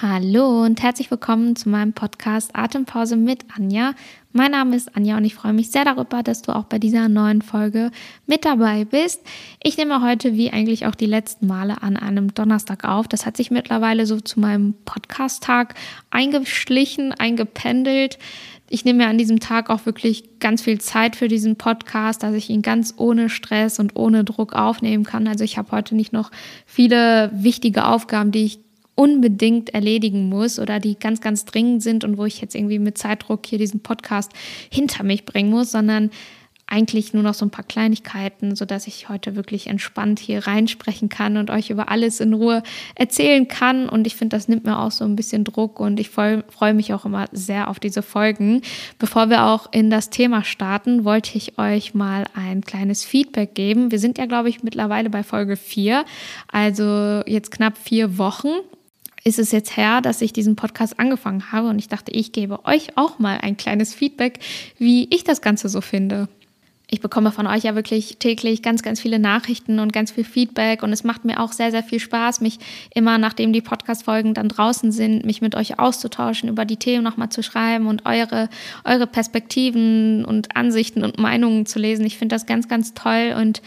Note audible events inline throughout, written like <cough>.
Hallo und herzlich willkommen zu meinem Podcast Atempause mit Anja. Mein Name ist Anja und ich freue mich sehr darüber, dass du auch bei dieser neuen Folge mit dabei bist. Ich nehme heute wie eigentlich auch die letzten Male an einem Donnerstag auf. Das hat sich mittlerweile so zu meinem Podcast-Tag eingeschlichen, eingependelt. Ich nehme mir an diesem Tag auch wirklich ganz viel Zeit für diesen Podcast, dass ich ihn ganz ohne Stress und ohne Druck aufnehmen kann. Also ich habe heute nicht noch viele wichtige Aufgaben, die ich unbedingt erledigen muss oder die ganz, ganz dringend sind und wo ich jetzt irgendwie mit Zeitdruck hier diesen Podcast hinter mich bringen muss, sondern eigentlich nur noch so ein paar Kleinigkeiten, sodass ich heute wirklich entspannt hier reinsprechen kann und euch über alles in Ruhe erzählen kann. Und ich finde, das nimmt mir auch so ein bisschen Druck und ich freue mich auch immer sehr auf diese Folgen. Bevor wir auch in das Thema starten, wollte ich euch mal ein kleines Feedback geben. Wir sind ja, glaube ich, mittlerweile bei Folge 4, also jetzt knapp vier Wochen ist es jetzt her, dass ich diesen Podcast angefangen habe und ich dachte, ich gebe euch auch mal ein kleines Feedback, wie ich das Ganze so finde. Ich bekomme von euch ja wirklich täglich ganz, ganz viele Nachrichten und ganz viel Feedback und es macht mir auch sehr, sehr viel Spaß, mich immer, nachdem die Podcast-Folgen dann draußen sind, mich mit euch auszutauschen, über die Themen nochmal zu schreiben und eure, eure Perspektiven und Ansichten und Meinungen zu lesen. Ich finde das ganz, ganz toll und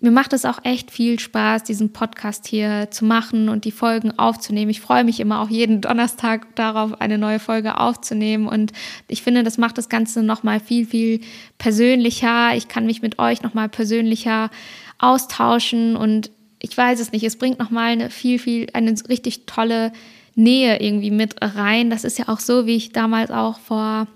mir macht es auch echt viel Spaß, diesen Podcast hier zu machen und die Folgen aufzunehmen. Ich freue mich immer auch jeden Donnerstag darauf, eine neue Folge aufzunehmen. Und ich finde, das macht das Ganze nochmal viel, viel persönlicher. Ich kann mich mit euch nochmal persönlicher austauschen und ich weiß es nicht, es bringt nochmal eine viel, viel, eine richtig tolle Nähe irgendwie mit rein. Das ist ja auch so, wie ich damals auch vor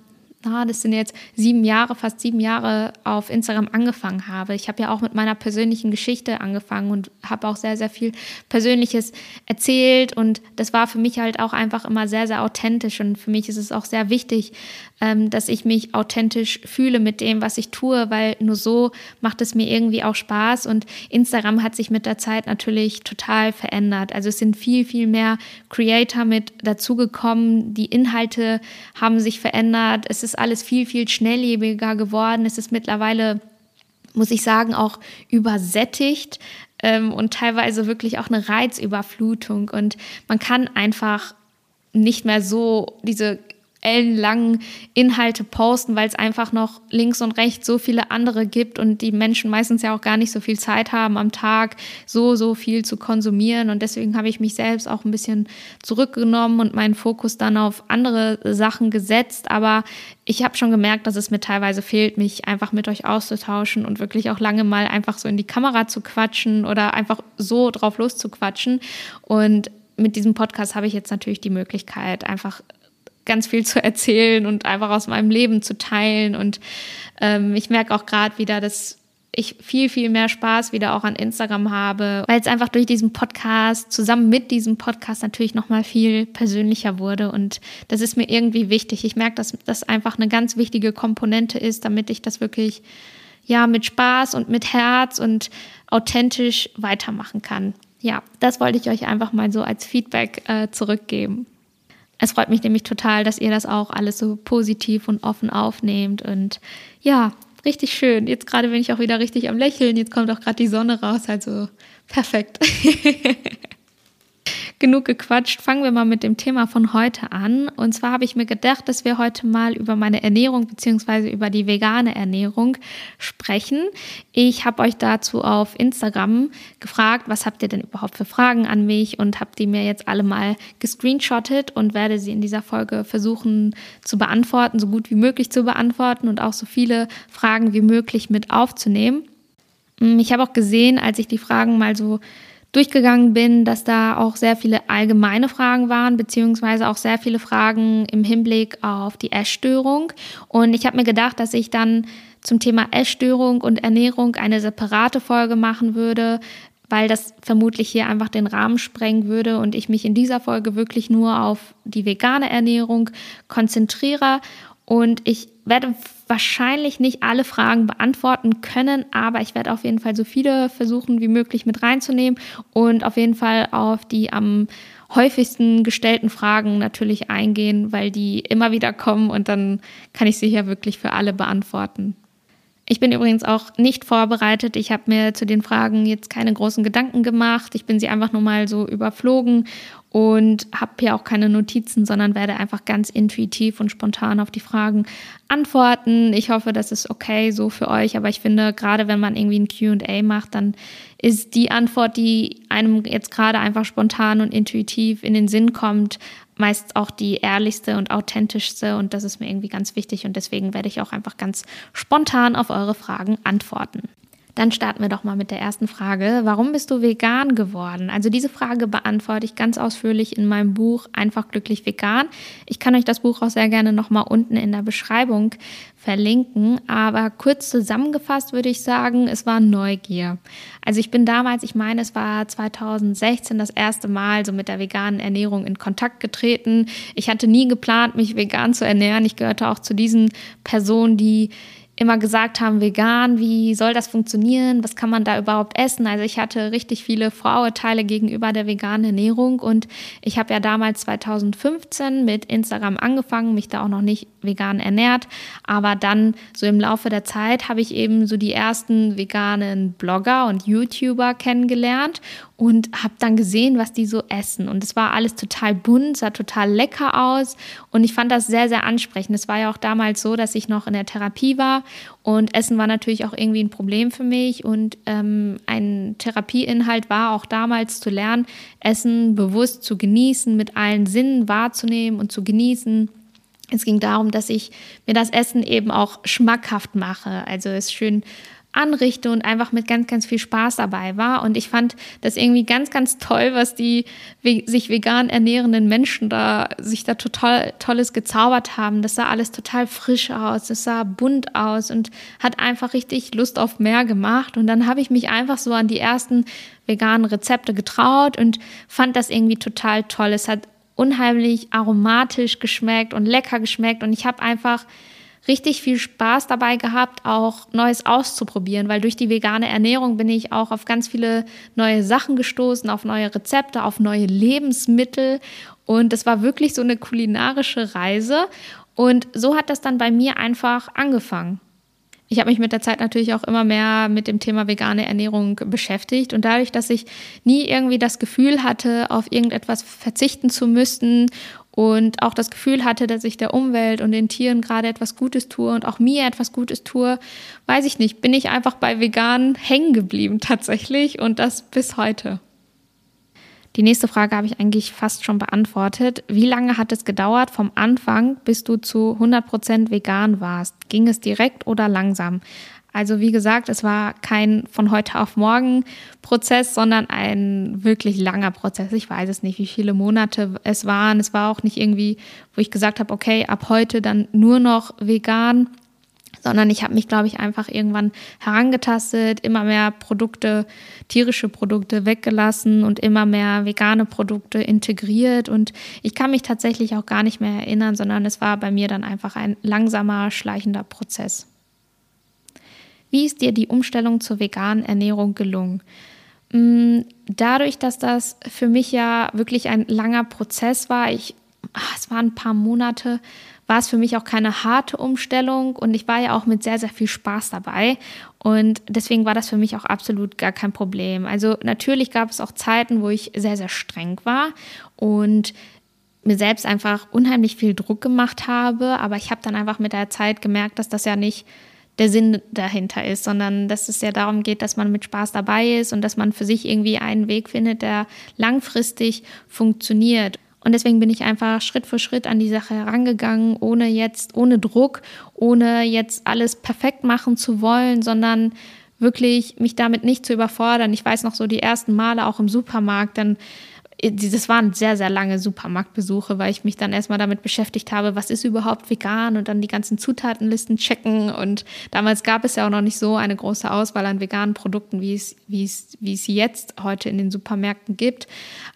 na, das sind jetzt sieben Jahre, fast sieben Jahre auf Instagram angefangen habe. Ich habe ja auch mit meiner persönlichen Geschichte angefangen und habe auch sehr, sehr viel Persönliches erzählt. Und das war für mich halt auch einfach immer sehr, sehr authentisch. Und für mich ist es auch sehr wichtig, ähm, dass ich mich authentisch fühle mit dem, was ich tue, weil nur so macht es mir irgendwie auch Spaß. Und Instagram hat sich mit der Zeit natürlich total verändert. Also es sind viel, viel mehr Creator mit dazugekommen. Die Inhalte haben sich verändert. Es ist ist alles viel, viel schnelllebiger geworden. Es ist mittlerweile, muss ich sagen, auch übersättigt ähm, und teilweise wirklich auch eine Reizüberflutung. Und man kann einfach nicht mehr so diese ellenlangen Inhalte posten, weil es einfach noch links und rechts so viele andere gibt und die Menschen meistens ja auch gar nicht so viel Zeit haben, am Tag so, so viel zu konsumieren. Und deswegen habe ich mich selbst auch ein bisschen zurückgenommen und meinen Fokus dann auf andere Sachen gesetzt. Aber ich habe schon gemerkt, dass es mir teilweise fehlt, mich einfach mit euch auszutauschen und wirklich auch lange mal einfach so in die Kamera zu quatschen oder einfach so drauf loszuquatschen. Und mit diesem Podcast habe ich jetzt natürlich die Möglichkeit, einfach ganz viel zu erzählen und einfach aus meinem Leben zu teilen. Und ähm, ich merke auch gerade wieder, dass ich viel, viel mehr Spaß wieder auch an Instagram habe, weil es einfach durch diesen Podcast, zusammen mit diesem Podcast natürlich nochmal viel persönlicher wurde. Und das ist mir irgendwie wichtig. Ich merke, dass das einfach eine ganz wichtige Komponente ist, damit ich das wirklich ja mit Spaß und mit Herz und authentisch weitermachen kann. Ja, das wollte ich euch einfach mal so als Feedback äh, zurückgeben. Es freut mich nämlich total, dass ihr das auch alles so positiv und offen aufnehmt. Und ja, richtig schön. Jetzt gerade bin ich auch wieder richtig am Lächeln. Jetzt kommt auch gerade die Sonne raus. Also perfekt. <laughs> genug gequatscht. Fangen wir mal mit dem Thema von heute an. Und zwar habe ich mir gedacht, dass wir heute mal über meine Ernährung bzw. über die vegane Ernährung sprechen. Ich habe euch dazu auf Instagram gefragt, was habt ihr denn überhaupt für Fragen an mich und habe die mir jetzt alle mal gescreenshottet und werde sie in dieser Folge versuchen zu beantworten, so gut wie möglich zu beantworten und auch so viele Fragen wie möglich mit aufzunehmen. Ich habe auch gesehen, als ich die Fragen mal so durchgegangen bin, dass da auch sehr viele allgemeine Fragen waren, beziehungsweise auch sehr viele Fragen im Hinblick auf die Essstörung. Und ich habe mir gedacht, dass ich dann zum Thema Essstörung und Ernährung eine separate Folge machen würde, weil das vermutlich hier einfach den Rahmen sprengen würde und ich mich in dieser Folge wirklich nur auf die vegane Ernährung konzentriere. Und ich werde wahrscheinlich nicht alle Fragen beantworten können, aber ich werde auf jeden Fall so viele versuchen wie möglich mit reinzunehmen und auf jeden Fall auf die am häufigsten gestellten Fragen natürlich eingehen, weil die immer wieder kommen und dann kann ich sie hier wirklich für alle beantworten. Ich bin übrigens auch nicht vorbereitet. Ich habe mir zu den Fragen jetzt keine großen Gedanken gemacht. Ich bin sie einfach nur mal so überflogen und habe hier auch keine Notizen, sondern werde einfach ganz intuitiv und spontan auf die Fragen antworten. Ich hoffe, das ist okay so für euch, aber ich finde, gerade wenn man irgendwie ein QA macht, dann ist die Antwort, die einem jetzt gerade einfach spontan und intuitiv in den Sinn kommt, meist auch die ehrlichste und authentischste und das ist mir irgendwie ganz wichtig und deswegen werde ich auch einfach ganz spontan auf eure Fragen antworten. Dann starten wir doch mal mit der ersten Frage. Warum bist du vegan geworden? Also diese Frage beantworte ich ganz ausführlich in meinem Buch Einfach glücklich vegan. Ich kann euch das Buch auch sehr gerne nochmal unten in der Beschreibung verlinken. Aber kurz zusammengefasst würde ich sagen, es war Neugier. Also ich bin damals, ich meine, es war 2016 das erste Mal so mit der veganen Ernährung in Kontakt getreten. Ich hatte nie geplant, mich vegan zu ernähren. Ich gehörte auch zu diesen Personen, die immer gesagt haben, vegan, wie soll das funktionieren? Was kann man da überhaupt essen? Also ich hatte richtig viele Vorurteile gegenüber der veganen Ernährung und ich habe ja damals 2015 mit Instagram angefangen, mich da auch noch nicht vegan ernährt, aber dann so im Laufe der Zeit habe ich eben so die ersten veganen Blogger und YouTuber kennengelernt und habe dann gesehen, was die so essen. Und es war alles total bunt, sah total lecker aus. Und ich fand das sehr, sehr ansprechend. Es war ja auch damals so, dass ich noch in der Therapie war. Und Essen war natürlich auch irgendwie ein Problem für mich. Und ähm, ein Therapieinhalt war auch damals zu lernen, Essen bewusst zu genießen, mit allen Sinnen wahrzunehmen und zu genießen. Es ging darum, dass ich mir das Essen eben auch schmackhaft mache. Also es schön anrichte und einfach mit ganz, ganz viel Spaß dabei war. Und ich fand das irgendwie ganz, ganz toll, was die sich vegan ernährenden Menschen da, sich da total Tolles gezaubert haben. Das sah alles total frisch aus, das sah bunt aus und hat einfach richtig Lust auf mehr gemacht. Und dann habe ich mich einfach so an die ersten veganen Rezepte getraut und fand das irgendwie total toll. Es hat unheimlich aromatisch geschmeckt und lecker geschmeckt und ich habe einfach richtig viel Spaß dabei gehabt, auch Neues auszuprobieren, weil durch die vegane Ernährung bin ich auch auf ganz viele neue Sachen gestoßen, auf neue Rezepte, auf neue Lebensmittel und es war wirklich so eine kulinarische Reise und so hat das dann bei mir einfach angefangen. Ich habe mich mit der Zeit natürlich auch immer mehr mit dem Thema vegane Ernährung beschäftigt und dadurch, dass ich nie irgendwie das Gefühl hatte, auf irgendetwas verzichten zu müssen und auch das Gefühl hatte, dass ich der Umwelt und den Tieren gerade etwas Gutes tue und auch mir etwas Gutes tue, weiß ich nicht, bin ich einfach bei vegan hängen geblieben tatsächlich und das bis heute. Die nächste Frage habe ich eigentlich fast schon beantwortet. Wie lange hat es gedauert vom Anfang, bis du zu 100% vegan warst? Ging es direkt oder langsam? Also wie gesagt, es war kein von heute auf morgen Prozess, sondern ein wirklich langer Prozess. Ich weiß es nicht, wie viele Monate es waren. Es war auch nicht irgendwie, wo ich gesagt habe, okay, ab heute dann nur noch vegan, sondern ich habe mich, glaube ich, einfach irgendwann herangetastet, immer mehr Produkte, tierische Produkte weggelassen und immer mehr vegane Produkte integriert. Und ich kann mich tatsächlich auch gar nicht mehr erinnern, sondern es war bei mir dann einfach ein langsamer, schleichender Prozess. Wie ist dir die Umstellung zur veganen Ernährung gelungen? Mm, dadurch, dass das für mich ja wirklich ein langer Prozess war, ich, ach, es waren ein paar Monate, war es für mich auch keine harte Umstellung und ich war ja auch mit sehr, sehr viel Spaß dabei. Und deswegen war das für mich auch absolut gar kein Problem. Also natürlich gab es auch Zeiten, wo ich sehr, sehr streng war und mir selbst einfach unheimlich viel Druck gemacht habe. Aber ich habe dann einfach mit der Zeit gemerkt, dass das ja nicht der Sinn dahinter ist, sondern dass es ja darum geht, dass man mit Spaß dabei ist und dass man für sich irgendwie einen Weg findet, der langfristig funktioniert. Und deswegen bin ich einfach Schritt für Schritt an die Sache herangegangen, ohne jetzt, ohne Druck, ohne jetzt alles perfekt machen zu wollen, sondern wirklich mich damit nicht zu überfordern. Ich weiß noch so die ersten Male auch im Supermarkt, dann das waren sehr, sehr lange Supermarktbesuche, weil ich mich dann erstmal damit beschäftigt habe, was ist überhaupt vegan und dann die ganzen Zutatenlisten checken. Und damals gab es ja auch noch nicht so eine große Auswahl an veganen Produkten, wie es, wie es, wie es jetzt heute in den Supermärkten gibt.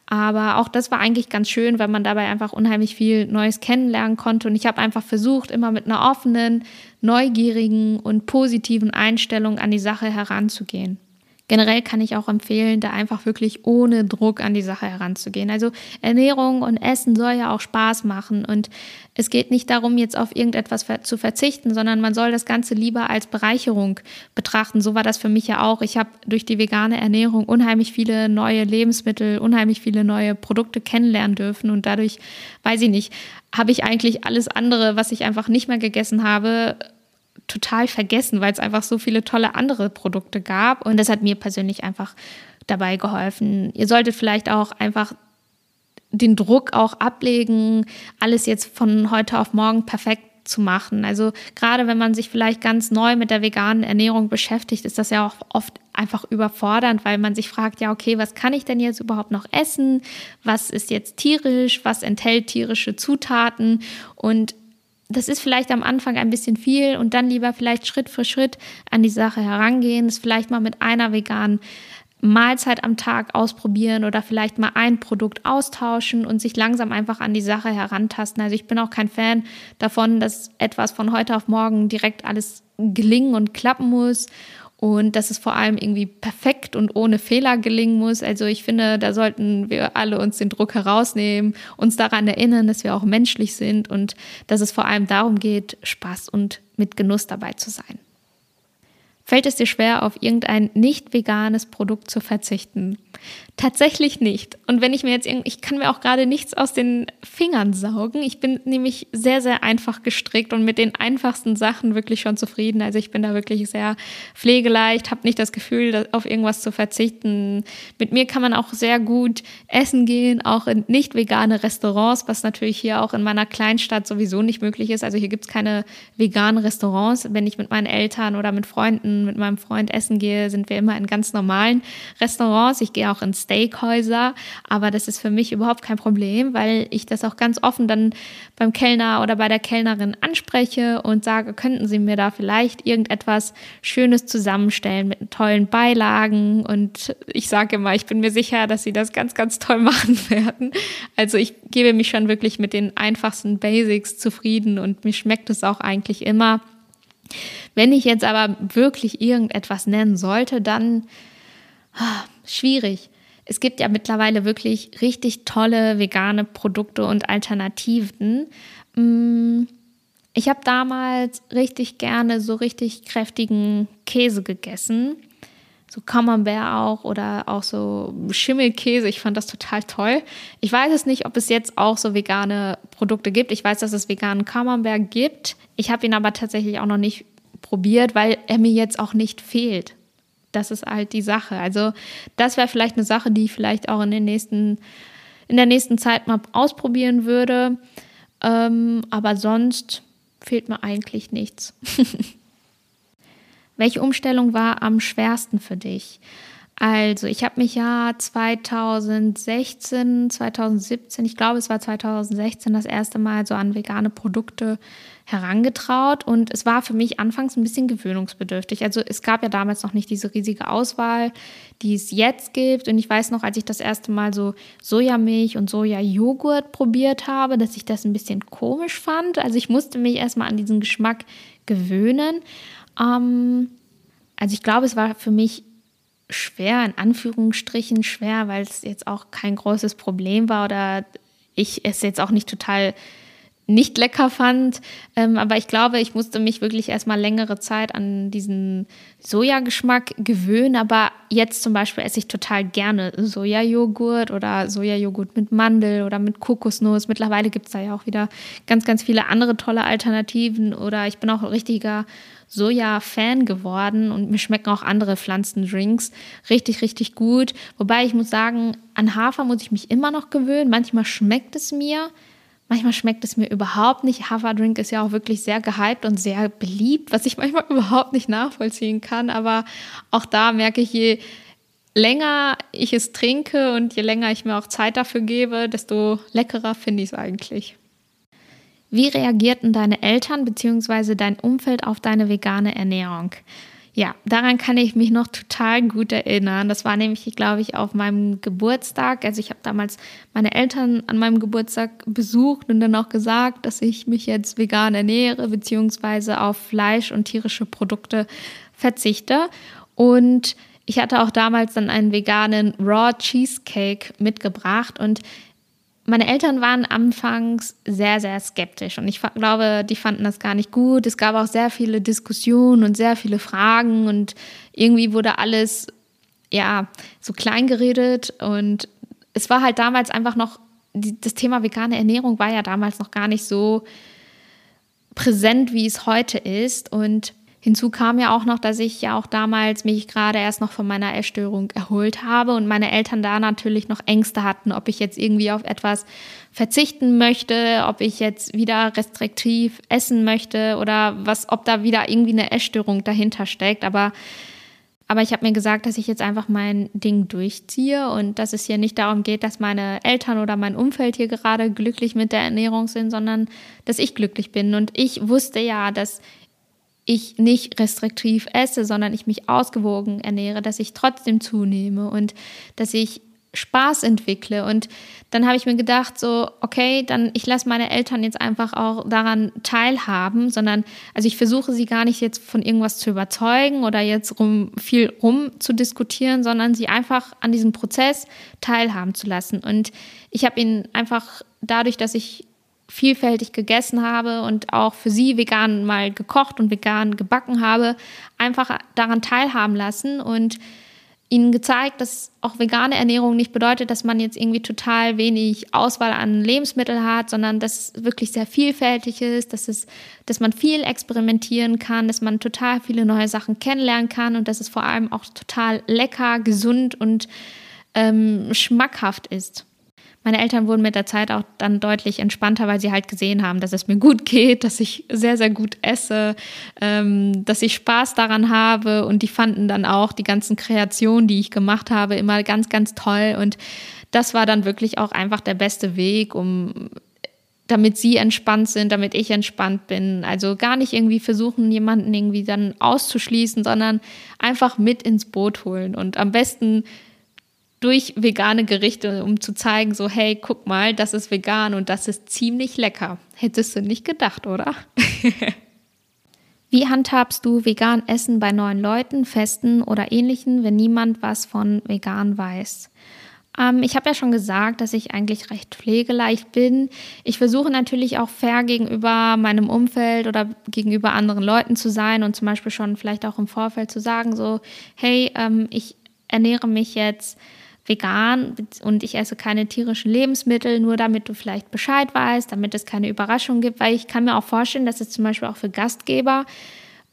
Aber auch das war eigentlich ganz schön, weil man dabei einfach unheimlich viel Neues kennenlernen konnte. Und ich habe einfach versucht, immer mit einer offenen, neugierigen und positiven Einstellung an die Sache heranzugehen. Generell kann ich auch empfehlen, da einfach wirklich ohne Druck an die Sache heranzugehen. Also Ernährung und Essen soll ja auch Spaß machen und es geht nicht darum, jetzt auf irgendetwas zu verzichten, sondern man soll das Ganze lieber als Bereicherung betrachten. So war das für mich ja auch. Ich habe durch die vegane Ernährung unheimlich viele neue Lebensmittel, unheimlich viele neue Produkte kennenlernen dürfen und dadurch, weiß ich nicht, habe ich eigentlich alles andere, was ich einfach nicht mehr gegessen habe, total vergessen, weil es einfach so viele tolle andere Produkte gab. Und das hat mir persönlich einfach dabei geholfen. Ihr solltet vielleicht auch einfach den Druck auch ablegen, alles jetzt von heute auf morgen perfekt zu machen. Also gerade wenn man sich vielleicht ganz neu mit der veganen Ernährung beschäftigt, ist das ja auch oft einfach überfordernd, weil man sich fragt, ja, okay, was kann ich denn jetzt überhaupt noch essen? Was ist jetzt tierisch? Was enthält tierische Zutaten? Und das ist vielleicht am Anfang ein bisschen viel und dann lieber vielleicht Schritt für Schritt an die Sache herangehen, es vielleicht mal mit einer veganen Mahlzeit am Tag ausprobieren oder vielleicht mal ein Produkt austauschen und sich langsam einfach an die Sache herantasten. Also ich bin auch kein Fan davon, dass etwas von heute auf morgen direkt alles gelingen und klappen muss und dass es vor allem irgendwie perfekt und ohne Fehler gelingen muss. Also ich finde, da sollten wir alle uns den Druck herausnehmen, uns daran erinnern, dass wir auch menschlich sind und dass es vor allem darum geht, Spaß und mit Genuss dabei zu sein. Fällt es dir schwer, auf irgendein nicht veganes Produkt zu verzichten? Tatsächlich nicht. Und wenn ich mir jetzt irgendwie, ich kann mir auch gerade nichts aus den Fingern saugen. Ich bin nämlich sehr, sehr einfach gestrickt und mit den einfachsten Sachen wirklich schon zufrieden. Also ich bin da wirklich sehr pflegeleicht, habe nicht das Gefühl, auf irgendwas zu verzichten. Mit mir kann man auch sehr gut essen gehen, auch in nicht vegane Restaurants, was natürlich hier auch in meiner Kleinstadt sowieso nicht möglich ist. Also hier gibt es keine veganen Restaurants. Wenn ich mit meinen Eltern oder mit Freunden, mit meinem Freund essen gehe, sind wir immer in ganz normalen Restaurants. Ich gehe auch in Steakhäuser, aber das ist für mich überhaupt kein Problem, weil ich das auch ganz offen dann beim Kellner oder bei der Kellnerin anspreche und sage, könnten Sie mir da vielleicht irgendetwas Schönes zusammenstellen mit tollen Beilagen und ich sage immer, ich bin mir sicher, dass Sie das ganz, ganz toll <laughs> machen werden. Also ich gebe mich schon wirklich mit den einfachsten Basics zufrieden und mir schmeckt es auch eigentlich immer. Wenn ich jetzt aber wirklich irgendetwas nennen sollte, dann ah, schwierig. Es gibt ja mittlerweile wirklich richtig tolle vegane Produkte und Alternativen. Mm, ich habe damals richtig gerne so richtig kräftigen Käse gegessen. So Camembert auch oder auch so Schimmelkäse. Ich fand das total toll. Ich weiß es nicht, ob es jetzt auch so vegane Produkte gibt. Ich weiß, dass es veganen Camembert gibt. Ich habe ihn aber tatsächlich auch noch nicht probiert, weil er mir jetzt auch nicht fehlt das ist halt die Sache. Also das wäre vielleicht eine Sache, die ich vielleicht auch in den nächsten, in der nächsten Zeit mal ausprobieren würde. Ähm, aber sonst fehlt mir eigentlich nichts. <laughs> Welche Umstellung war am schwersten für dich? Also, ich habe mich ja 2016, 2017, ich glaube, es war 2016 das erste Mal so an vegane Produkte herangetraut und es war für mich anfangs ein bisschen gewöhnungsbedürftig. Also es gab ja damals noch nicht diese riesige Auswahl, die es jetzt gibt und ich weiß noch, als ich das erste Mal so Sojamilch und Sojajoghurt probiert habe, dass ich das ein bisschen komisch fand. Also ich musste mich erstmal an diesen Geschmack gewöhnen. Ähm, also ich glaube, es war für mich schwer, in Anführungsstrichen schwer, weil es jetzt auch kein großes Problem war oder ich es jetzt auch nicht total nicht lecker fand. Ähm, aber ich glaube, ich musste mich wirklich erstmal längere Zeit an diesen Sojageschmack gewöhnen. Aber jetzt zum Beispiel esse ich total gerne Sojajoghurt oder Sojajoghurt mit Mandel oder mit Kokosnuss. Mittlerweile gibt es da ja auch wieder ganz, ganz viele andere tolle Alternativen. Oder ich bin auch ein richtiger Soja-Fan geworden und mir schmecken auch andere Pflanzendrinks richtig, richtig gut. Wobei ich muss sagen, an Hafer muss ich mich immer noch gewöhnen. Manchmal schmeckt es mir. Manchmal schmeckt es mir überhaupt nicht. Haverdrink ist ja auch wirklich sehr gehypt und sehr beliebt, was ich <laughs> manchmal überhaupt nicht nachvollziehen kann. Aber auch da merke ich, je länger ich es trinke und je länger ich mir auch Zeit dafür gebe, desto leckerer finde ich es eigentlich. Wie reagierten deine Eltern bzw. dein Umfeld auf deine vegane Ernährung? Ja, daran kann ich mich noch total gut erinnern. Das war nämlich, glaube ich, auf meinem Geburtstag. Also ich habe damals meine Eltern an meinem Geburtstag besucht und dann auch gesagt, dass ich mich jetzt vegan ernähre, beziehungsweise auf Fleisch und tierische Produkte verzichte. Und ich hatte auch damals dann einen veganen Raw Cheesecake mitgebracht und meine Eltern waren anfangs sehr, sehr skeptisch und ich glaube, die fanden das gar nicht gut. Es gab auch sehr viele Diskussionen und sehr viele Fragen und irgendwie wurde alles, ja, so klein geredet und es war halt damals einfach noch, das Thema vegane Ernährung war ja damals noch gar nicht so präsent, wie es heute ist und Hinzu kam ja auch noch, dass ich ja auch damals mich gerade erst noch von meiner Essstörung erholt habe und meine Eltern da natürlich noch Ängste hatten, ob ich jetzt irgendwie auf etwas verzichten möchte, ob ich jetzt wieder restriktiv essen möchte oder was, ob da wieder irgendwie eine Essstörung dahinter steckt. Aber aber ich habe mir gesagt, dass ich jetzt einfach mein Ding durchziehe und dass es hier nicht darum geht, dass meine Eltern oder mein Umfeld hier gerade glücklich mit der Ernährung sind, sondern dass ich glücklich bin. Und ich wusste ja, dass ich nicht restriktiv esse, sondern ich mich ausgewogen ernähre, dass ich trotzdem zunehme und dass ich Spaß entwickle. Und dann habe ich mir gedacht, so, okay, dann ich lasse meine Eltern jetzt einfach auch daran teilhaben, sondern, also ich versuche sie gar nicht jetzt von irgendwas zu überzeugen oder jetzt rum, viel rum zu diskutieren, sondern sie einfach an diesem Prozess teilhaben zu lassen. Und ich habe ihnen einfach dadurch, dass ich vielfältig gegessen habe und auch für sie vegan mal gekocht und vegan gebacken habe, einfach daran teilhaben lassen und ihnen gezeigt, dass auch vegane Ernährung nicht bedeutet, dass man jetzt irgendwie total wenig Auswahl an Lebensmitteln hat, sondern dass es wirklich sehr vielfältig ist, dass es, dass man viel experimentieren kann, dass man total viele neue Sachen kennenlernen kann und dass es vor allem auch total lecker, gesund und ähm, schmackhaft ist. Meine Eltern wurden mit der Zeit auch dann deutlich entspannter, weil sie halt gesehen haben, dass es mir gut geht, dass ich sehr, sehr gut esse, ähm, dass ich Spaß daran habe. Und die fanden dann auch die ganzen Kreationen, die ich gemacht habe, immer ganz, ganz toll. Und das war dann wirklich auch einfach der beste Weg, um damit sie entspannt sind, damit ich entspannt bin. Also gar nicht irgendwie versuchen, jemanden irgendwie dann auszuschließen, sondern einfach mit ins Boot holen. Und am besten durch vegane Gerichte, um zu zeigen, so, hey, guck mal, das ist vegan und das ist ziemlich lecker. Hättest du nicht gedacht, oder? <laughs> Wie handhabst du vegan Essen bei neuen Leuten, Festen oder ähnlichen, wenn niemand was von vegan weiß? Ähm, ich habe ja schon gesagt, dass ich eigentlich recht pflegeleicht bin. Ich versuche natürlich auch fair gegenüber meinem Umfeld oder gegenüber anderen Leuten zu sein und zum Beispiel schon vielleicht auch im Vorfeld zu sagen, so, hey, ähm, ich ernähre mich jetzt vegan und ich esse keine tierischen Lebensmittel, nur damit du vielleicht Bescheid weißt, damit es keine Überraschung gibt, weil ich kann mir auch vorstellen, dass es zum Beispiel auch für Gastgeber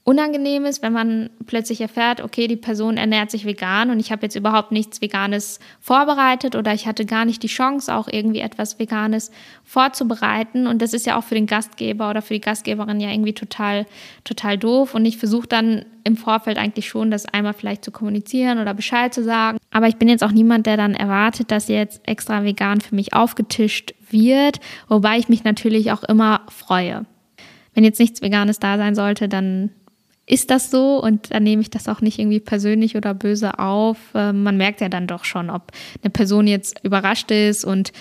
unangenehm ist, wenn man plötzlich erfährt, okay, die Person ernährt sich vegan und ich habe jetzt überhaupt nichts Veganes vorbereitet oder ich hatte gar nicht die Chance, auch irgendwie etwas Veganes vorzubereiten. Und das ist ja auch für den Gastgeber oder für die Gastgeberin ja irgendwie total, total doof. Und ich versuche dann im Vorfeld eigentlich schon, das einmal vielleicht zu kommunizieren oder Bescheid zu sagen. Aber ich bin jetzt auch niemand, der dann erwartet, dass jetzt extra vegan für mich aufgetischt wird, wobei ich mich natürlich auch immer freue. Wenn jetzt nichts Veganes da sein sollte, dann ist das so und dann nehme ich das auch nicht irgendwie persönlich oder böse auf. Ähm, man merkt ja dann doch schon, ob eine Person jetzt überrascht ist und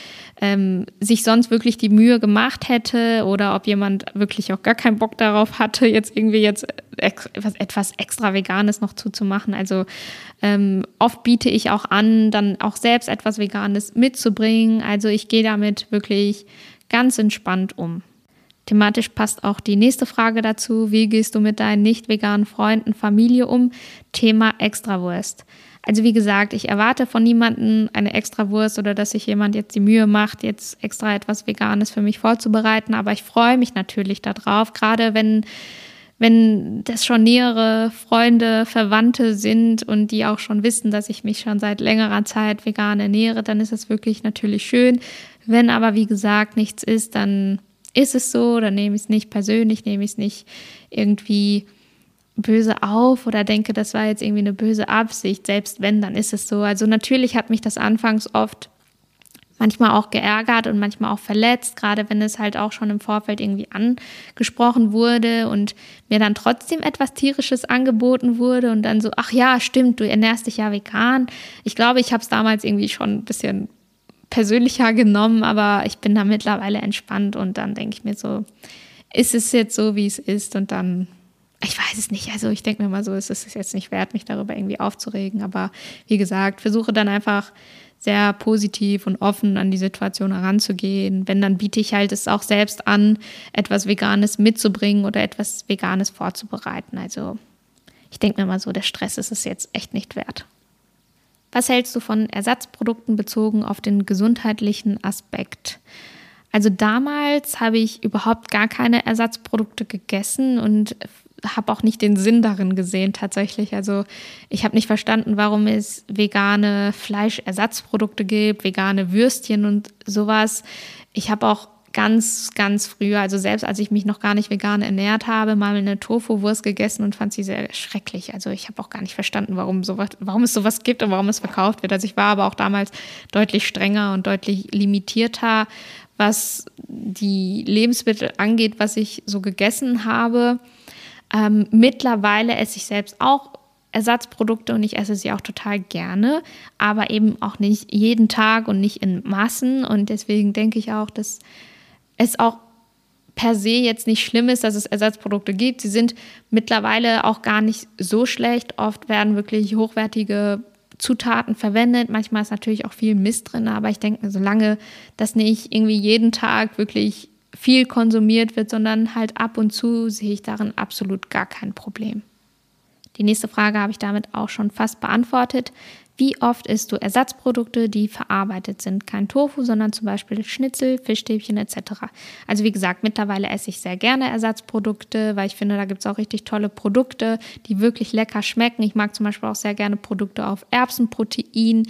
ähm, sich sonst wirklich die Mühe gemacht hätte oder ob jemand wirklich auch gar keinen Bock darauf hatte, jetzt irgendwie jetzt etwas, etwas extra Veganes noch zuzumachen. Also ähm, oft biete ich auch an, dann auch selbst etwas Veganes mitzubringen. Also ich gehe damit wirklich ganz entspannt um. Thematisch passt auch die nächste Frage dazu. Wie gehst du mit deinen nicht veganen Freunden, Familie um? Thema Extrawurst. Also wie gesagt, ich erwarte von niemandem eine Extrawurst oder dass sich jemand jetzt die Mühe macht, jetzt extra etwas Veganes für mich vorzubereiten. Aber ich freue mich natürlich darauf, gerade wenn, wenn das schon nähere Freunde, Verwandte sind und die auch schon wissen, dass ich mich schon seit längerer Zeit vegan ernähre, dann ist es wirklich natürlich schön. Wenn aber, wie gesagt, nichts ist, dann ist es so oder nehme ich es nicht persönlich, nehme ich es nicht irgendwie böse auf oder denke, das war jetzt irgendwie eine böse Absicht. Selbst wenn, dann ist es so. Also natürlich hat mich das anfangs oft manchmal auch geärgert und manchmal auch verletzt, gerade wenn es halt auch schon im Vorfeld irgendwie angesprochen wurde und mir dann trotzdem etwas tierisches angeboten wurde und dann so, ach ja, stimmt, du ernährst dich ja vegan. Ich glaube, ich habe es damals irgendwie schon ein bisschen persönlicher genommen, aber ich bin da mittlerweile entspannt und dann denke ich mir so, ist es jetzt so, wie es ist und dann ich weiß es nicht. Also ich denke mir mal so, es ist jetzt nicht wert, mich darüber irgendwie aufzuregen. Aber wie gesagt, versuche dann einfach sehr positiv und offen an die Situation heranzugehen. Wenn, dann biete ich halt es auch selbst an, etwas Veganes mitzubringen oder etwas Veganes vorzubereiten. Also ich denke mir mal so, der Stress ist es jetzt echt nicht wert. Was hältst du von Ersatzprodukten bezogen auf den gesundheitlichen Aspekt? Also damals habe ich überhaupt gar keine Ersatzprodukte gegessen und habe auch nicht den Sinn darin gesehen tatsächlich. Also ich habe nicht verstanden, warum es vegane Fleischersatzprodukte gibt, vegane Würstchen und sowas. Ich habe auch ganz, ganz früher, also selbst als ich mich noch gar nicht vegan ernährt habe, mal eine Tofu-Wurst gegessen und fand sie sehr schrecklich. Also ich habe auch gar nicht verstanden, warum, sowas, warum es sowas gibt und warum es verkauft wird. Also ich war aber auch damals deutlich strenger und deutlich limitierter, was die Lebensmittel angeht, was ich so gegessen habe. Ähm, mittlerweile esse ich selbst auch Ersatzprodukte und ich esse sie auch total gerne, aber eben auch nicht jeden Tag und nicht in Massen. Und deswegen denke ich auch, dass es auch per se jetzt nicht schlimm ist, dass es Ersatzprodukte gibt. Sie sind mittlerweile auch gar nicht so schlecht. Oft werden wirklich hochwertige Zutaten verwendet. Manchmal ist natürlich auch viel Mist drin, aber ich denke, solange das nicht irgendwie jeden Tag wirklich viel konsumiert wird, sondern halt ab und zu sehe ich darin absolut gar kein Problem. Die nächste Frage habe ich damit auch schon fast beantwortet. Wie oft isst du Ersatzprodukte, die verarbeitet sind? Kein Tofu, sondern zum Beispiel Schnitzel, Fischstäbchen etc. Also wie gesagt, mittlerweile esse ich sehr gerne Ersatzprodukte, weil ich finde, da gibt es auch richtig tolle Produkte, die wirklich lecker schmecken. Ich mag zum Beispiel auch sehr gerne Produkte auf Erbsenprotein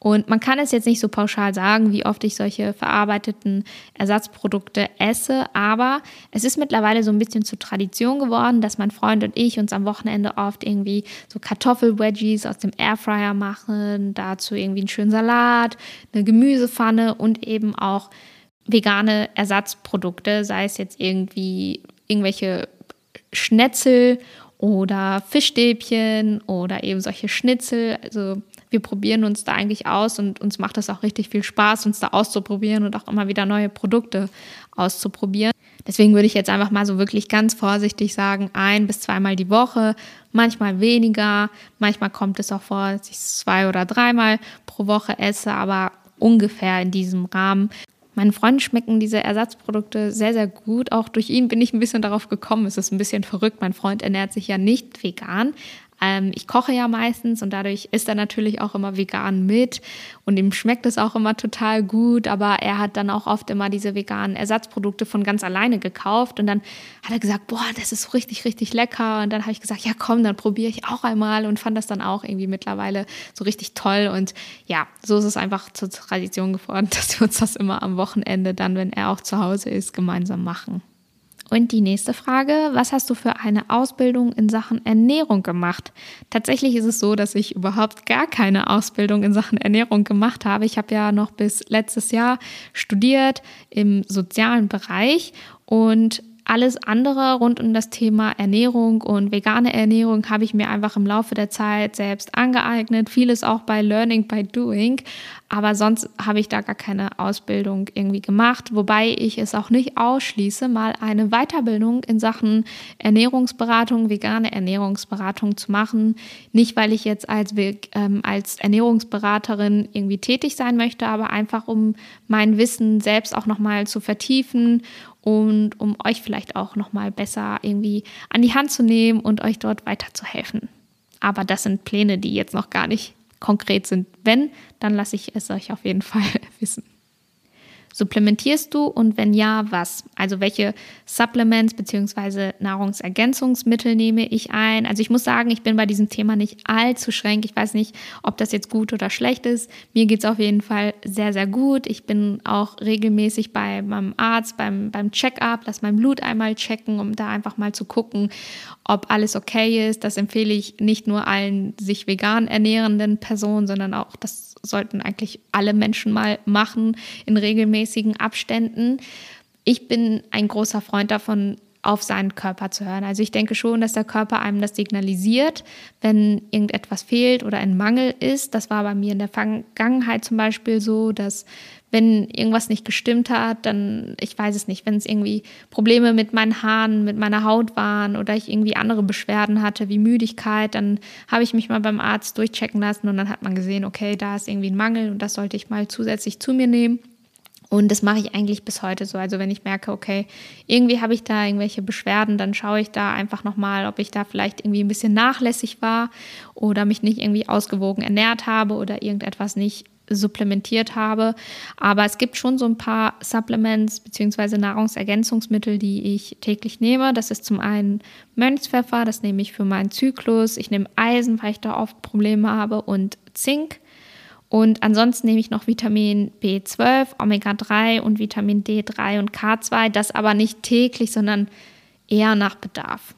und man kann es jetzt nicht so pauschal sagen, wie oft ich solche verarbeiteten Ersatzprodukte esse, aber es ist mittlerweile so ein bisschen zur Tradition geworden, dass mein Freund und ich uns am Wochenende oft irgendwie so Kartoffelwedgies aus dem Airfryer machen, dazu irgendwie einen schönen Salat, eine Gemüsepfanne und eben auch vegane Ersatzprodukte, sei es jetzt irgendwie irgendwelche Schnetzel oder Fischstäbchen oder eben solche Schnitzel. Also wir probieren uns da eigentlich aus und uns macht es auch richtig viel Spaß, uns da auszuprobieren und auch immer wieder neue Produkte auszuprobieren. Deswegen würde ich jetzt einfach mal so wirklich ganz vorsichtig sagen, ein bis zweimal die Woche, manchmal weniger, manchmal kommt es auch vor, dass ich zwei oder dreimal pro Woche esse, aber ungefähr in diesem Rahmen. Meinen Freunden schmecken diese Ersatzprodukte sehr, sehr gut. Auch durch ihn bin ich ein bisschen darauf gekommen. Es ist ein bisschen verrückt. Mein Freund ernährt sich ja nicht vegan, ähm, ich koche ja meistens und dadurch ist er natürlich auch immer vegan mit und ihm schmeckt es auch immer total gut, aber er hat dann auch oft immer diese veganen Ersatzprodukte von ganz alleine gekauft und dann hat er gesagt, boah, das ist richtig, richtig lecker und dann habe ich gesagt, ja komm, dann probiere ich auch einmal und fand das dann auch irgendwie mittlerweile so richtig toll und ja, so ist es einfach zur Tradition geworden, <laughs> dass wir uns das immer am Wochenende dann, wenn er auch zu Hause ist, gemeinsam machen. Und die nächste Frage, was hast du für eine Ausbildung in Sachen Ernährung gemacht? Tatsächlich ist es so, dass ich überhaupt gar keine Ausbildung in Sachen Ernährung gemacht habe. Ich habe ja noch bis letztes Jahr studiert im sozialen Bereich und alles andere rund um das Thema Ernährung und vegane Ernährung habe ich mir einfach im Laufe der Zeit selbst angeeignet. Vieles auch bei Learning by Doing. Aber sonst habe ich da gar keine Ausbildung irgendwie gemacht, wobei ich es auch nicht ausschließe, mal eine Weiterbildung in Sachen Ernährungsberatung, vegane Ernährungsberatung zu machen. Nicht, weil ich jetzt als, ähm, als Ernährungsberaterin irgendwie tätig sein möchte, aber einfach um mein Wissen selbst auch nochmal zu vertiefen und um euch vielleicht auch nochmal besser irgendwie an die Hand zu nehmen und euch dort weiterzuhelfen. Aber das sind Pläne, die jetzt noch gar nicht konkret sind. Wenn, dann lasse ich es euch auf jeden <laughs> Fall wissen. Supplementierst du und wenn ja, was? Also welche Supplements bzw. Nahrungsergänzungsmittel nehme ich ein? Also ich muss sagen, ich bin bei diesem Thema nicht allzu schränk. Ich weiß nicht, ob das jetzt gut oder schlecht ist. Mir geht es auf jeden Fall sehr, sehr gut. Ich bin auch regelmäßig bei meinem Arzt, beim, beim Check-up, lass mein Blut einmal checken, um da einfach mal zu gucken, ob alles okay ist. Das empfehle ich nicht nur allen sich vegan ernährenden Personen, sondern auch das sollten eigentlich alle Menschen mal machen in regelmäßigen Abständen. Ich bin ein großer Freund davon, auf seinen Körper zu hören. Also ich denke schon, dass der Körper einem das signalisiert, wenn irgendetwas fehlt oder ein Mangel ist. Das war bei mir in der Vergangenheit zum Beispiel so, dass wenn irgendwas nicht gestimmt hat, dann, ich weiß es nicht, wenn es irgendwie Probleme mit meinen Haaren, mit meiner Haut waren oder ich irgendwie andere Beschwerden hatte, wie Müdigkeit, dann habe ich mich mal beim Arzt durchchecken lassen und dann hat man gesehen, okay, da ist irgendwie ein Mangel und das sollte ich mal zusätzlich zu mir nehmen. Und das mache ich eigentlich bis heute so. Also wenn ich merke, okay, irgendwie habe ich da irgendwelche Beschwerden, dann schaue ich da einfach nochmal, ob ich da vielleicht irgendwie ein bisschen nachlässig war oder mich nicht irgendwie ausgewogen ernährt habe oder irgendetwas nicht supplementiert habe. Aber es gibt schon so ein paar Supplements bzw. Nahrungsergänzungsmittel, die ich täglich nehme. Das ist zum einen Mönchspfeffer, das nehme ich für meinen Zyklus. Ich nehme Eisen, weil ich da oft Probleme habe und Zink. Und ansonsten nehme ich noch Vitamin B12, Omega-3 und Vitamin D3 und K2. Das aber nicht täglich, sondern eher nach Bedarf.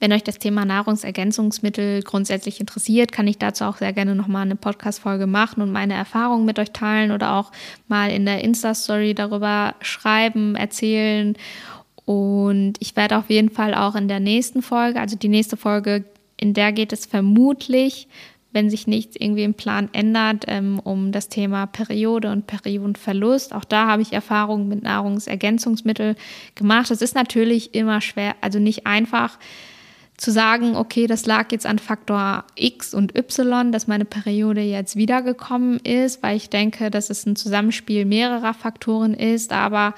Wenn euch das Thema Nahrungsergänzungsmittel grundsätzlich interessiert, kann ich dazu auch sehr gerne nochmal eine Podcast-Folge machen und meine Erfahrungen mit euch teilen oder auch mal in der Insta-Story darüber schreiben, erzählen. Und ich werde auf jeden Fall auch in der nächsten Folge, also die nächste Folge, in der geht es vermutlich, wenn sich nichts irgendwie im Plan ändert, ähm, um das Thema Periode und Periodenverlust. Auch da habe ich Erfahrungen mit Nahrungsergänzungsmitteln gemacht. Es ist natürlich immer schwer, also nicht einfach zu sagen, okay, das lag jetzt an Faktor X und Y, dass meine Periode jetzt wiedergekommen ist, weil ich denke, dass es ein Zusammenspiel mehrerer Faktoren ist, aber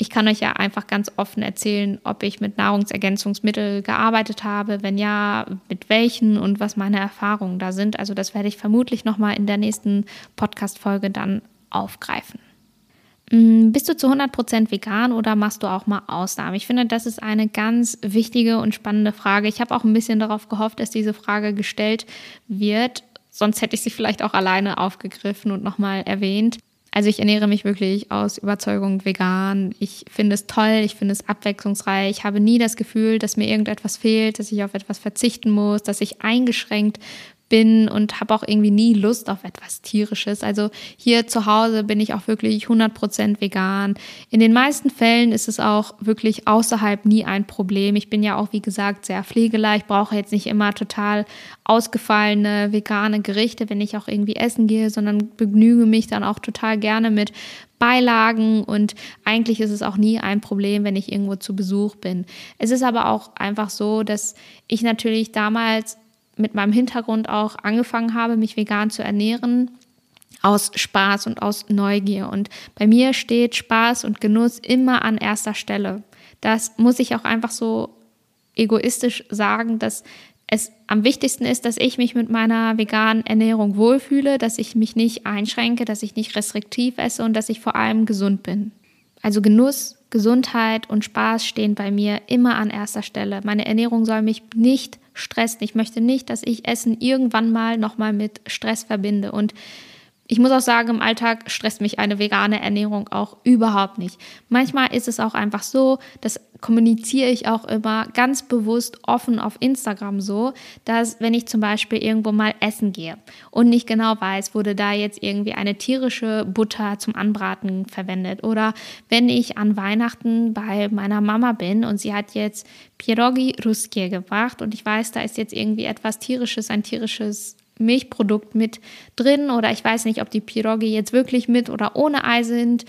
ich kann euch ja einfach ganz offen erzählen, ob ich mit Nahrungsergänzungsmitteln gearbeitet habe, wenn ja, mit welchen und was meine Erfahrungen da sind. Also das werde ich vermutlich nochmal in der nächsten Podcast-Folge dann aufgreifen. Mm, bist du zu 100% vegan oder machst du auch mal Ausnahmen? Ich finde, das ist eine ganz wichtige und spannende Frage. Ich habe auch ein bisschen darauf gehofft, dass diese Frage gestellt wird. Sonst hätte ich sie vielleicht auch alleine aufgegriffen und nochmal erwähnt. Also ich ernähre mich wirklich aus Überzeugung vegan. Ich finde es toll, ich finde es abwechslungsreich. Ich habe nie das Gefühl, dass mir irgendetwas fehlt, dass ich auf etwas verzichten muss, dass ich eingeschränkt bin und habe auch irgendwie nie Lust auf etwas Tierisches. Also hier zu Hause bin ich auch wirklich 100% vegan. In den meisten Fällen ist es auch wirklich außerhalb nie ein Problem. Ich bin ja auch, wie gesagt, sehr pflegeleicht. Ich brauche jetzt nicht immer total ausgefallene vegane Gerichte, wenn ich auch irgendwie essen gehe, sondern begnüge mich dann auch total gerne mit Beilagen und eigentlich ist es auch nie ein Problem, wenn ich irgendwo zu Besuch bin. Es ist aber auch einfach so, dass ich natürlich damals mit meinem Hintergrund auch angefangen habe, mich vegan zu ernähren, aus Spaß und aus Neugier. Und bei mir steht Spaß und Genuss immer an erster Stelle. Das muss ich auch einfach so egoistisch sagen, dass es am wichtigsten ist, dass ich mich mit meiner veganen Ernährung wohlfühle, dass ich mich nicht einschränke, dass ich nicht restriktiv esse und dass ich vor allem gesund bin. Also Genuss, Gesundheit und Spaß stehen bei mir immer an erster Stelle. Meine Ernährung soll mich nicht stressen. Ich möchte nicht, dass ich Essen irgendwann mal nochmal mit Stress verbinde. Und ich muss auch sagen, im Alltag stresst mich eine vegane Ernährung auch überhaupt nicht. Manchmal ist es auch einfach so, das kommuniziere ich auch immer ganz bewusst offen auf Instagram so, dass wenn ich zum Beispiel irgendwo mal essen gehe und nicht genau weiß, wurde da jetzt irgendwie eine tierische Butter zum Anbraten verwendet oder wenn ich an Weihnachten bei meiner Mama bin und sie hat jetzt Pierogi Ruskie gebracht und ich weiß, da ist jetzt irgendwie etwas tierisches, ein tierisches Milchprodukt mit drin oder ich weiß nicht, ob die Pirogi jetzt wirklich mit oder ohne Ei sind,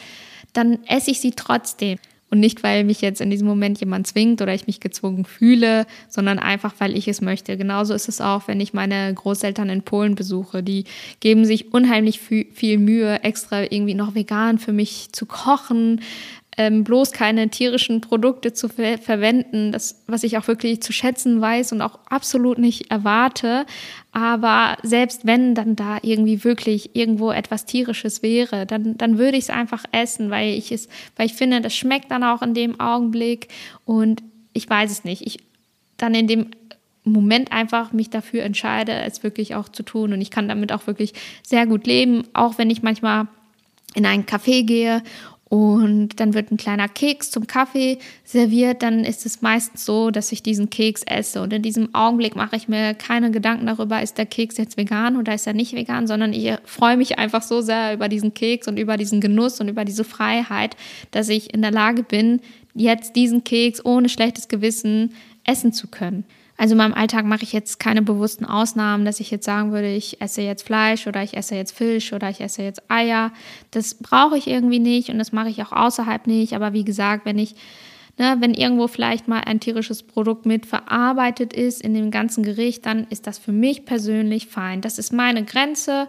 dann esse ich sie trotzdem. Und nicht, weil mich jetzt in diesem Moment jemand zwingt oder ich mich gezwungen fühle, sondern einfach, weil ich es möchte. Genauso ist es auch, wenn ich meine Großeltern in Polen besuche. Die geben sich unheimlich viel Mühe, extra irgendwie noch vegan für mich zu kochen, ähm, bloß keine tierischen Produkte zu ver verwenden, das, was ich auch wirklich zu schätzen weiß und auch absolut nicht erwarte. Aber selbst wenn dann da irgendwie wirklich irgendwo etwas tierisches wäre, dann, dann würde ich es einfach essen, weil ich es, weil ich finde, das schmeckt dann auch in dem Augenblick und ich weiß es nicht. Ich dann in dem Moment einfach mich dafür entscheide, es wirklich auch zu tun und ich kann damit auch wirklich sehr gut leben, auch wenn ich manchmal in einen Café gehe und dann wird ein kleiner Keks zum Kaffee serviert, dann ist es meistens so, dass ich diesen Keks esse. Und in diesem Augenblick mache ich mir keine Gedanken darüber, ist der Keks jetzt vegan oder ist er nicht vegan, sondern ich freue mich einfach so sehr über diesen Keks und über diesen Genuss und über diese Freiheit, dass ich in der Lage bin, jetzt diesen Keks ohne schlechtes Gewissen essen zu können. Also in meinem Alltag mache ich jetzt keine bewussten Ausnahmen, dass ich jetzt sagen würde, ich esse jetzt Fleisch oder ich esse jetzt Fisch oder ich esse jetzt Eier. Das brauche ich irgendwie nicht und das mache ich auch außerhalb nicht. Aber wie gesagt, wenn ich, ne, wenn irgendwo vielleicht mal ein tierisches Produkt mit verarbeitet ist in dem ganzen Gericht, dann ist das für mich persönlich fein. Das ist meine Grenze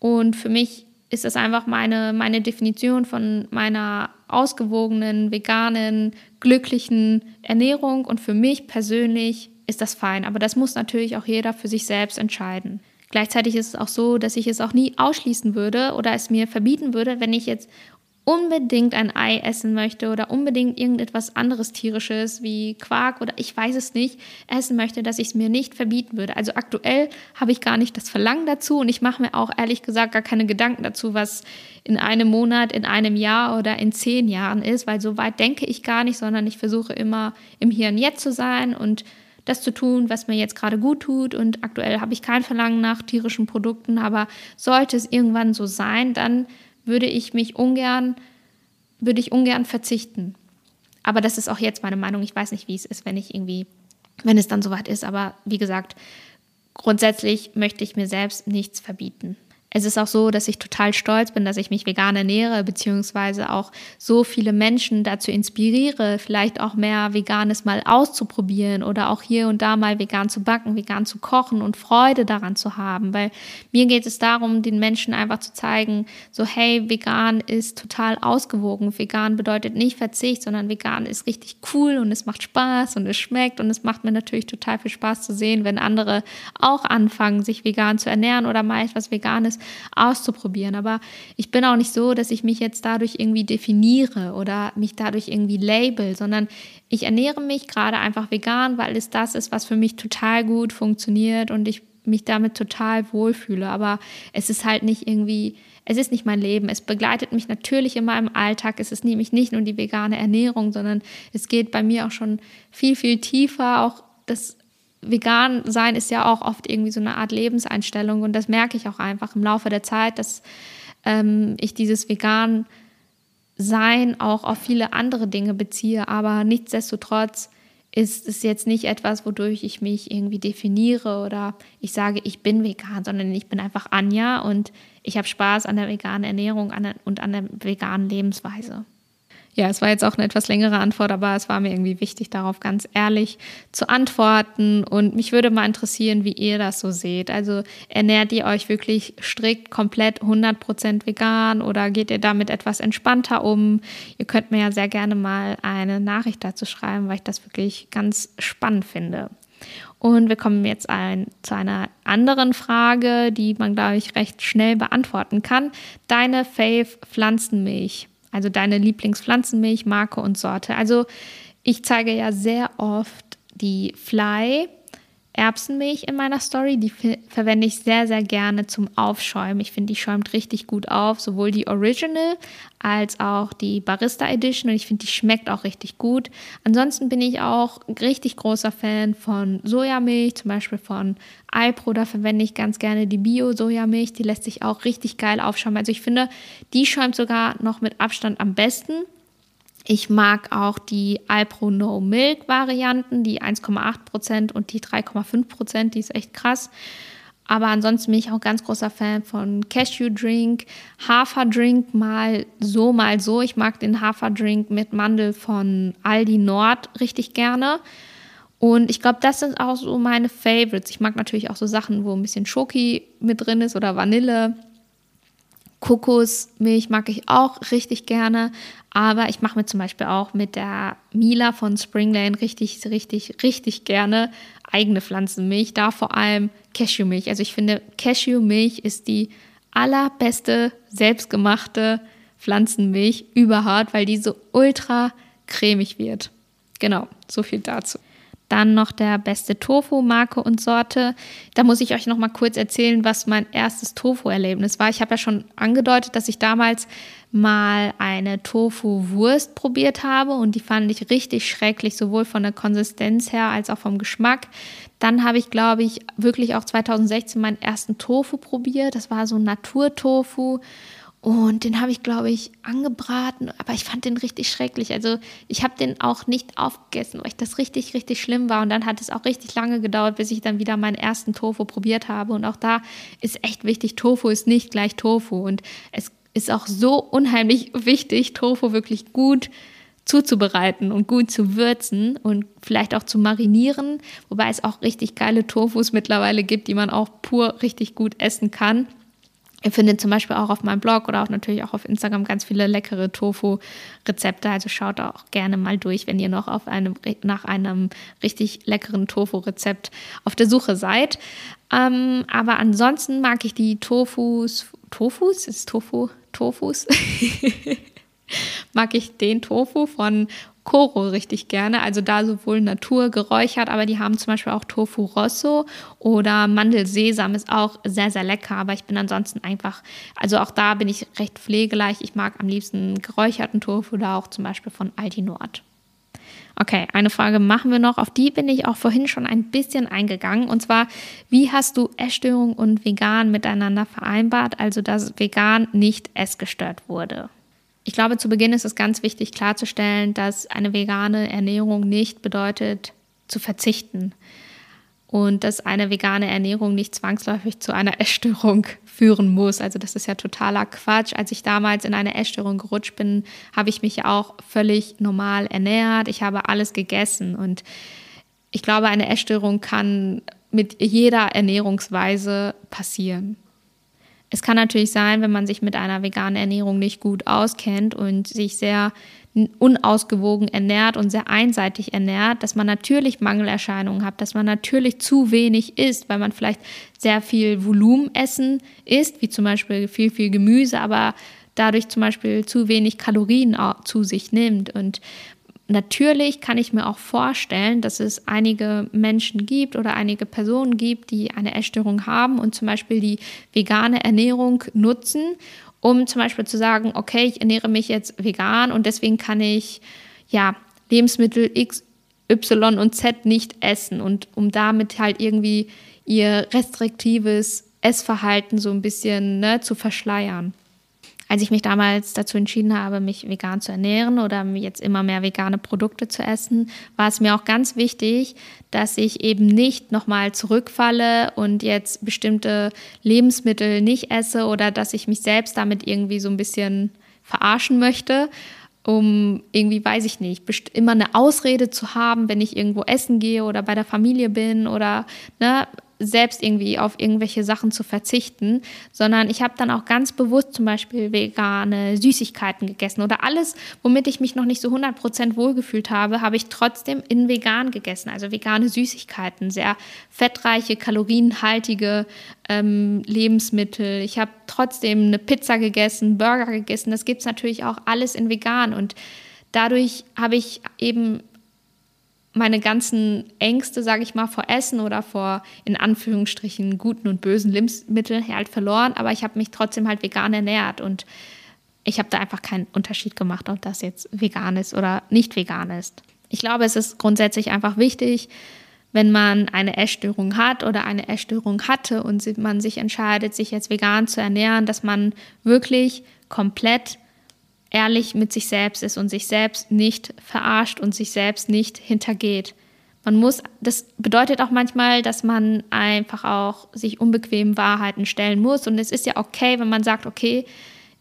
und für mich ist das einfach meine, meine Definition von meiner ausgewogenen, veganen, glücklichen Ernährung und für mich persönlich ist das fein. Aber das muss natürlich auch jeder für sich selbst entscheiden. Gleichzeitig ist es auch so, dass ich es auch nie ausschließen würde oder es mir verbieten würde, wenn ich jetzt unbedingt ein Ei essen möchte oder unbedingt irgendetwas anderes tierisches wie Quark oder ich weiß es nicht, essen möchte, dass ich es mir nicht verbieten würde. Also aktuell habe ich gar nicht das Verlangen dazu und ich mache mir auch ehrlich gesagt gar keine Gedanken dazu, was in einem Monat, in einem Jahr oder in zehn Jahren ist, weil so weit denke ich gar nicht, sondern ich versuche immer im Hier und Jetzt zu sein und das zu tun, was mir jetzt gerade gut tut. Und aktuell habe ich kein Verlangen nach tierischen Produkten, aber sollte es irgendwann so sein, dann würde ich mich ungern, würde ich ungern verzichten. Aber das ist auch jetzt meine Meinung. Ich weiß nicht, wie es ist, wenn ich irgendwie, wenn es dann soweit ist. Aber wie gesagt, grundsätzlich möchte ich mir selbst nichts verbieten. Es ist auch so, dass ich total stolz bin, dass ich mich vegan ernähre, beziehungsweise auch so viele Menschen dazu inspiriere, vielleicht auch mehr Veganes mal auszuprobieren oder auch hier und da mal vegan zu backen, vegan zu kochen und Freude daran zu haben. Weil mir geht es darum, den Menschen einfach zu zeigen, so hey, vegan ist total ausgewogen. Vegan bedeutet nicht Verzicht, sondern vegan ist richtig cool und es macht Spaß und es schmeckt und es macht mir natürlich total viel Spaß zu sehen, wenn andere auch anfangen, sich vegan zu ernähren oder mal etwas Veganes auszuprobieren. Aber ich bin auch nicht so, dass ich mich jetzt dadurch irgendwie definiere oder mich dadurch irgendwie label, sondern ich ernähre mich gerade einfach vegan, weil es das ist, was für mich total gut funktioniert und ich mich damit total wohlfühle. Aber es ist halt nicht irgendwie, es ist nicht mein Leben. Es begleitet mich natürlich in meinem Alltag. Es ist nämlich nicht nur die vegane Ernährung, sondern es geht bei mir auch schon viel, viel tiefer. Auch das vegan sein ist ja auch oft irgendwie so eine Art Lebenseinstellung und das merke ich auch einfach im Laufe der Zeit, dass ähm, ich dieses vegan sein auch auf viele andere Dinge beziehe, aber nichtsdestotrotz ist es jetzt nicht etwas, wodurch ich mich irgendwie definiere oder ich sage, ich bin vegan, sondern ich bin einfach Anja und ich habe Spaß an der veganen Ernährung und an der veganen Lebensweise. Ja, es war jetzt auch eine etwas längere Antwort, aber es war mir irgendwie wichtig, darauf ganz ehrlich zu antworten. Und mich würde mal interessieren, wie ihr das so seht. Also ernährt ihr euch wirklich strikt, komplett 100% vegan oder geht ihr damit etwas entspannter um? Ihr könnt mir ja sehr gerne mal eine Nachricht dazu schreiben, weil ich das wirklich ganz spannend finde. Und wir kommen jetzt ein, zu einer anderen Frage, die man, glaube ich, recht schnell beantworten kann. Deine Fave Pflanzenmilch also deine Lieblingspflanzenmilch, Marke und Sorte. Also ich zeige ja sehr oft die Fly Erbsenmilch in meiner Story. Die verwende ich sehr, sehr gerne zum Aufschäumen. Ich finde, die schäumt richtig gut auf, sowohl die Original als auch die Barista Edition. Und ich finde, die schmeckt auch richtig gut. Ansonsten bin ich auch richtig großer Fan von Sojamilch, zum Beispiel von Alpro. Da verwende ich ganz gerne die Bio-Sojamilch. Die lässt sich auch richtig geil aufschäumen. Also ich finde, die schäumt sogar noch mit Abstand am besten. Ich mag auch die Alpro No Milk Varianten, die 1,8% und die 3,5%, die ist echt krass. Aber ansonsten bin ich auch ganz großer Fan von Cashew Drink, Haferdrink mal so, mal so. Ich mag den Haferdrink mit Mandel von Aldi Nord richtig gerne. Und ich glaube, das sind auch so meine Favorites. Ich mag natürlich auch so Sachen, wo ein bisschen Schoki mit drin ist oder Vanille. Kokosmilch mag ich auch richtig gerne, aber ich mache mir zum Beispiel auch mit der Mila von Springlane richtig, richtig, richtig gerne eigene Pflanzenmilch. Da vor allem Cashewmilch. Also ich finde, Cashewmilch ist die allerbeste selbstgemachte Pflanzenmilch überhaupt, weil die so ultra cremig wird. Genau, so viel dazu. Dann noch der beste Tofu, Marke und Sorte. Da muss ich euch noch mal kurz erzählen, was mein erstes Tofu-Erlebnis war. Ich habe ja schon angedeutet, dass ich damals mal eine Tofu-Wurst probiert habe und die fand ich richtig schrecklich, sowohl von der Konsistenz her als auch vom Geschmack. Dann habe ich, glaube ich, wirklich auch 2016 meinen ersten Tofu probiert. Das war so Naturtofu Und den habe ich, glaube ich, angebraten, aber ich fand den richtig schrecklich. Also ich habe den auch nicht aufgegessen, weil ich das richtig, richtig schlimm war. Und dann hat es auch richtig lange gedauert, bis ich dann wieder meinen ersten Tofu probiert habe. Und auch da ist echt wichtig, Tofu ist nicht gleich Tofu. Und es ist auch so unheimlich wichtig, Tofu wirklich gut zuzubereiten und gut zu würzen und vielleicht auch zu marinieren, wobei es auch richtig geile Tofus mittlerweile gibt, die man auch pur richtig gut essen kann. Ihr findet zum Beispiel auch auf meinem Blog oder auch natürlich auch auf Instagram ganz viele leckere Tofu-Rezepte. Also schaut auch gerne mal durch, wenn ihr noch auf einem, nach einem richtig leckeren Tofu-Rezept auf der Suche seid. Ähm, aber ansonsten mag ich die Tofus. Tofus? Ist Tofu? Tofus? <laughs> mag ich den Tofu von Koro richtig gerne. Also da sowohl Natur geräuchert, aber die haben zum Beispiel auch Tofu Rosso oder Mandelsesam ist auch sehr, sehr lecker. Aber ich bin ansonsten einfach, also auch da bin ich recht pflegeleicht. Ich mag am liebsten geräucherten Tofu da auch zum Beispiel von Aldi Nord. Okay, eine Frage machen wir noch. Auf die bin ich auch vorhin schon ein bisschen eingegangen. Und zwar, wie hast du Essstörung und Vegan miteinander vereinbart, also dass vegan nicht essgestört wurde? Ich glaube, zu Beginn ist es ganz wichtig klarzustellen, dass eine vegane Ernährung nicht bedeutet zu verzichten und dass eine vegane Ernährung nicht zwangsläufig zu einer <laughs> Essstörung führen muss. Also das ist ja totaler Quatsch. Als ich damals in eine Essstörung gerutscht bin, habe ich mich ja auch völlig normal ernährt. Ich habe alles gegessen und ich glaube, eine Essstörung kann mit jeder Ernährungsweise passieren. Es kann natürlich sein, wenn man sich mit einer veganen Ernährung nicht gut auskennt und sich sehr unausgewogen ernährt und sehr einseitig ernährt, dass man natürlich Mangelerscheinungen hat, dass man natürlich zu wenig isst, weil man vielleicht sehr viel Volumenessen isst, wie zum Beispiel viel, viel Gemüse, aber dadurch zum Beispiel zu wenig Kalorien zu sich nimmt. Und Natürlich kann ich mir auch vorstellen, dass es einige Menschen gibt oder einige Personen gibt, die eine Essstörung haben und zum Beispiel die vegane Ernährung nutzen, um zum Beispiel zu sagen, okay, ich ernähre mich jetzt vegan und deswegen kann ich ja Lebensmittel X, Y und Z nicht essen und um damit halt irgendwie ihr restriktives Essverhalten so ein bisschen ne, zu verschleiern als ich mich damals dazu entschieden habe, mich vegan zu ernähren oder jetzt immer mehr vegane Produkte zu essen, war es mir auch ganz wichtig, dass ich eben nicht nochmal zurückfalle und jetzt bestimmte Lebensmittel nicht esse oder dass ich mich selbst damit irgendwie so ein bisschen verarschen möchte, um irgendwie, weiß ich nicht, immer eine Ausrede zu haben, wenn ich irgendwo essen gehe oder bei der Familie bin oder ne, selbst irgendwie auf irgendwelche Sachen zu verzichten, sondern ich habe dann auch ganz bewusst zum Beispiel vegane Süßigkeiten gegessen oder alles, womit ich mich noch nicht so 100% wohlgefühlt habe, habe ich trotzdem in vegan gegessen, also vegane Süßigkeiten, sehr fettreiche, kalorienhaltige ähm, Lebensmittel. Ich habe trotzdem eine Pizza gegessen, Burger gegessen, das gibt es natürlich auch alles in vegan. Und dadurch habe ich eben meine ganzen Ängste, sage ich mal, vor Essen oder vor in Anführungsstrichen guten und bösen Lebensmitteln halt verloren, aber ich habe mich trotzdem halt vegan ernährt und ich habe da einfach keinen Unterschied gemacht, ob das jetzt vegan ist oder nicht vegan ist. Ich glaube, es ist grundsätzlich einfach wichtig, wenn man eine Essstörung hat oder eine Essstörung hatte und man sich entscheidet, sich jetzt vegan zu ernähren, dass man wirklich komplett ehrlich mit sich selbst ist und sich selbst nicht verarscht und sich selbst nicht hintergeht. Man muss, das bedeutet auch manchmal, dass man einfach auch sich unbequemen Wahrheiten stellen muss. Und es ist ja okay, wenn man sagt, okay,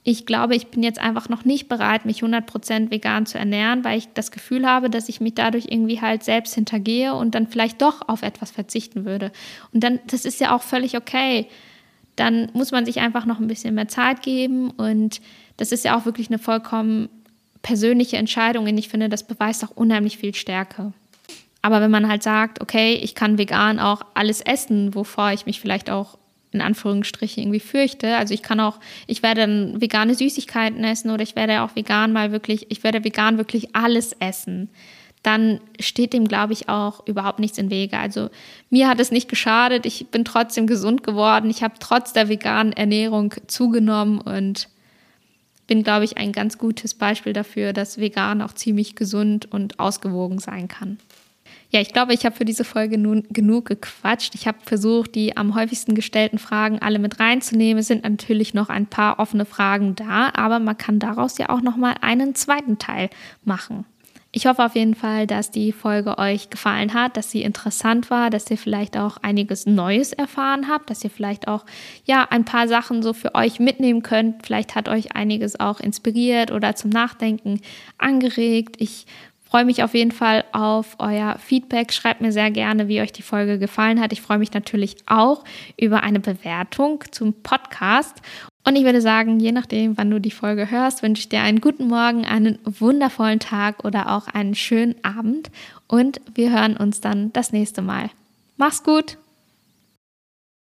ich glaube, ich bin jetzt einfach noch nicht bereit, mich 100% vegan zu ernähren, weil ich das Gefühl habe, dass ich mich dadurch irgendwie halt selbst hintergehe und dann vielleicht doch auf etwas verzichten würde. Und dann, das ist ja auch völlig okay. Dann muss man sich einfach noch ein bisschen mehr Zeit geben und das ist ja auch wirklich eine vollkommen persönliche Entscheidung und ich finde, das beweist auch unheimlich viel Stärke. Aber wenn man halt sagt, okay, ich kann vegan auch alles essen, wovor ich mich vielleicht auch in Anführungsstrichen irgendwie fürchte. Also ich kann auch, ich werde dann vegane Süßigkeiten essen oder ich werde auch vegan mal wirklich, ich werde vegan wirklich alles essen. Dann steht dem, glaube ich, auch überhaupt nichts im Wege. Also mir hat es nicht geschadet. Ich bin trotzdem gesund geworden. Ich habe trotz der veganen Ernährung zugenommen und bin, glaube ich, ein ganz gutes Beispiel dafür, dass vegan auch ziemlich gesund und ausgewogen sein kann. Ja, ich glaube, ich habe für diese Folge nun genug gequatscht. Ich habe versucht, die am häufigsten gestellten Fragen alle mit reinzunehmen. Es sind natürlich noch ein paar offene Fragen da, aber man kann daraus ja auch noch mal einen zweiten Teil machen. Ich hoffe auf jeden Fall, dass die Folge euch gefallen hat, dass sie interessant war, dass ihr vielleicht auch einiges Neues erfahren habt, dass ihr vielleicht auch ja ein paar Sachen so für euch mitnehmen könnt. Vielleicht hat euch einiges auch inspiriert oder zum Nachdenken angeregt. Ich freue mich auf jeden Fall auf euer Feedback. Schreibt mir sehr gerne, wie euch die Folge gefallen hat. Ich freue mich natürlich auch über eine Bewertung zum Podcast. Und ich würde sagen, je nachdem, wann du die Folge hörst, wünsche ich dir einen guten Morgen, einen wundervollen Tag oder auch einen schönen Abend. Und wir hören uns dann das nächste Mal. Mach's gut!